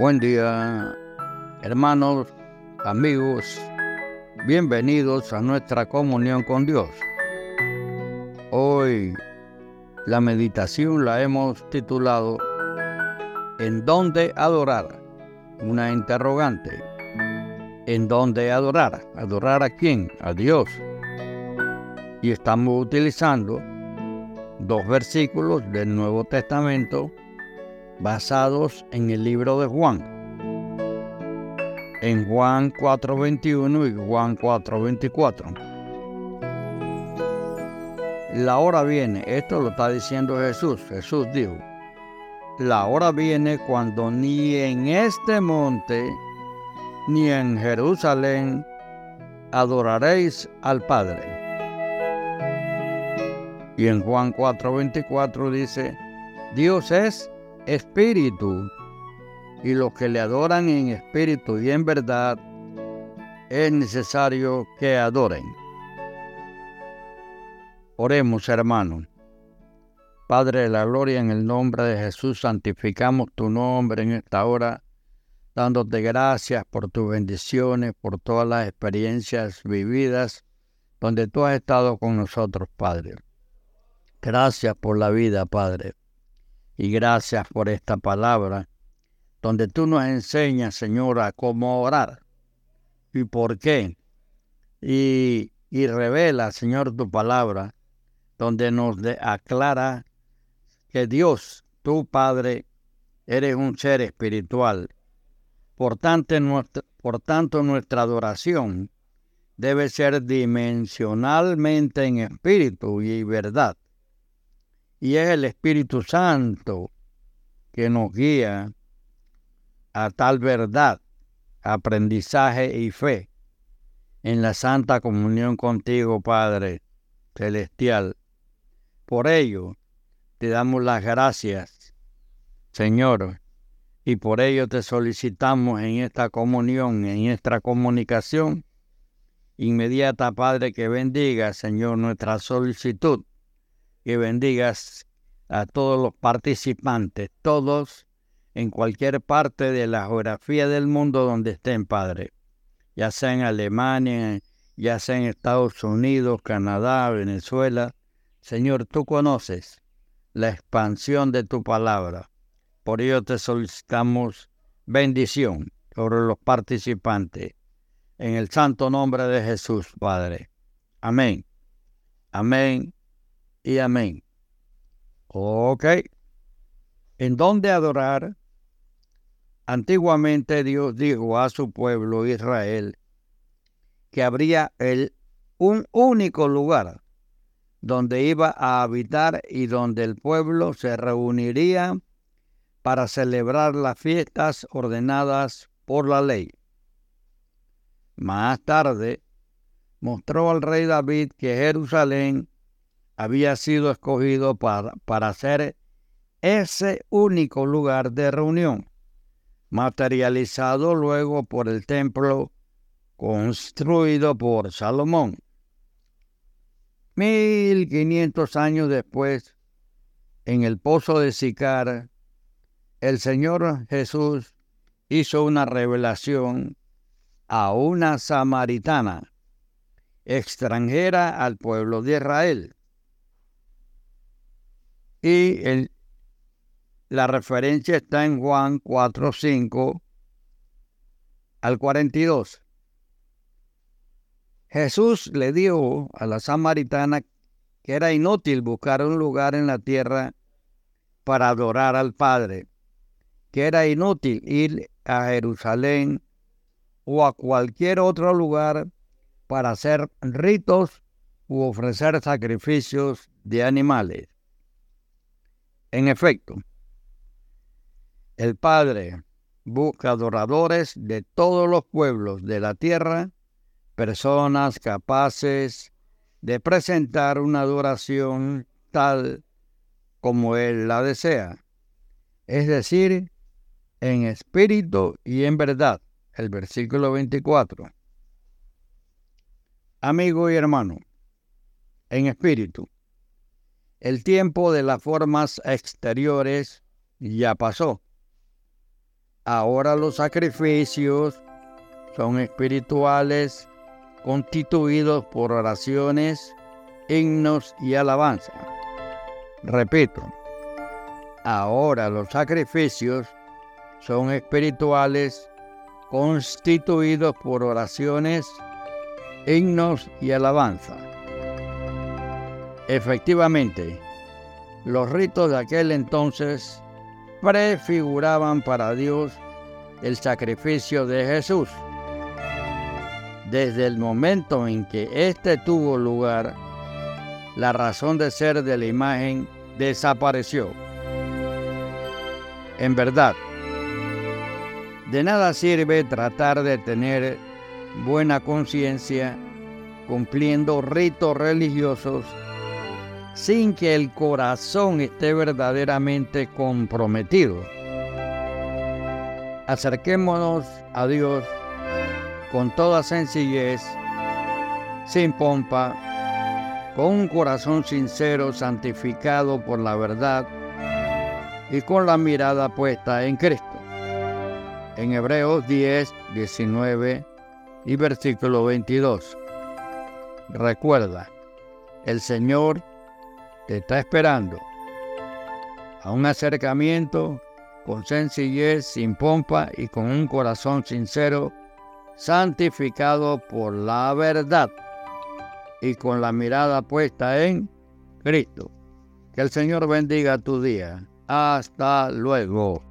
Buen día, hermanos, amigos, bienvenidos a nuestra comunión con Dios. Hoy la meditación la hemos titulado ¿En dónde adorar? Una interrogante. ¿En dónde adorar? ¿Adorar a quién? A Dios. Y estamos utilizando dos versículos del Nuevo Testamento basados en el libro de Juan. En Juan 4.21 y Juan 4.24. La hora viene, esto lo está diciendo Jesús. Jesús dijo, la hora viene cuando ni en este monte ni en Jerusalén adoraréis al Padre. Y en Juan 4:24 dice, Dios es espíritu, y los que le adoran en espíritu y en verdad, es necesario que adoren. Oremos, hermanos. Padre de la gloria, en el nombre de Jesús, santificamos tu nombre en esta hora, dándote gracias por tus bendiciones, por todas las experiencias vividas, donde tú has estado con nosotros, Padre. Gracias por la vida, Padre y gracias por esta palabra, donde tú nos enseñas, Señora, cómo orar y por qué. Y, y revela, Señor, tu palabra, donde nos aclara que Dios, tu Padre, eres un ser espiritual. Por tanto, nuestra, por tanto, nuestra adoración debe ser dimensionalmente en espíritu y verdad y es el Espíritu Santo que nos guía a tal verdad, aprendizaje y fe en la santa comunión contigo, Padre Celestial. Por ello, te damos las gracias, Señor, y por ello te solicitamos en esta comunión, en nuestra comunicación inmediata, Padre, que bendiga, Señor, nuestra solicitud que bendigas a todos los participantes, todos en cualquier parte de la geografía del mundo donde estén, Padre, ya sea en Alemania, ya sea en Estados Unidos, Canadá, Venezuela. Señor, tú conoces la expansión de tu palabra. Por ello te solicitamos bendición sobre los participantes. En el santo nombre de Jesús, Padre. Amén. Amén y amén. Ok. ¿En dónde adorar? Antiguamente Dios dijo a su pueblo Israel que habría el, un único lugar donde iba a habitar y donde el pueblo se reuniría para celebrar las fiestas ordenadas por la ley. Más tarde, mostró al rey David que Jerusalén había sido escogido para, para ser ese único lugar de reunión, materializado luego por el templo construido por Salomón. Mil quinientos años después, en el pozo de Sicar, el Señor Jesús hizo una revelación a una samaritana, extranjera al pueblo de Israel. Y la referencia está en Juan 4, 5 al 42. Jesús le dijo a la samaritana que era inútil buscar un lugar en la tierra para adorar al Padre, que era inútil ir a Jerusalén o a cualquier otro lugar para hacer ritos u ofrecer sacrificios de animales. En efecto, el Padre busca adoradores de todos los pueblos de la tierra, personas capaces de presentar una adoración tal como Él la desea, es decir, en espíritu y en verdad. El versículo 24. Amigo y hermano, en espíritu. El tiempo de las formas exteriores ya pasó. Ahora los sacrificios son espirituales constituidos por oraciones, himnos y alabanza. Repito, ahora los sacrificios son espirituales constituidos por oraciones, himnos y alabanza. Efectivamente, los ritos de aquel entonces prefiguraban para Dios el sacrificio de Jesús. Desde el momento en que éste tuvo lugar, la razón de ser de la imagen desapareció. En verdad, de nada sirve tratar de tener buena conciencia cumpliendo ritos religiosos sin que el corazón esté verdaderamente comprometido. Acerquémonos a Dios con toda sencillez, sin pompa, con un corazón sincero, santificado por la verdad y con la mirada puesta en Cristo. En Hebreos 10, 19 y versículo 22. Recuerda, el Señor te está esperando a un acercamiento con sencillez, sin pompa y con un corazón sincero, santificado por la verdad y con la mirada puesta en Cristo. Que el Señor bendiga tu día. Hasta luego.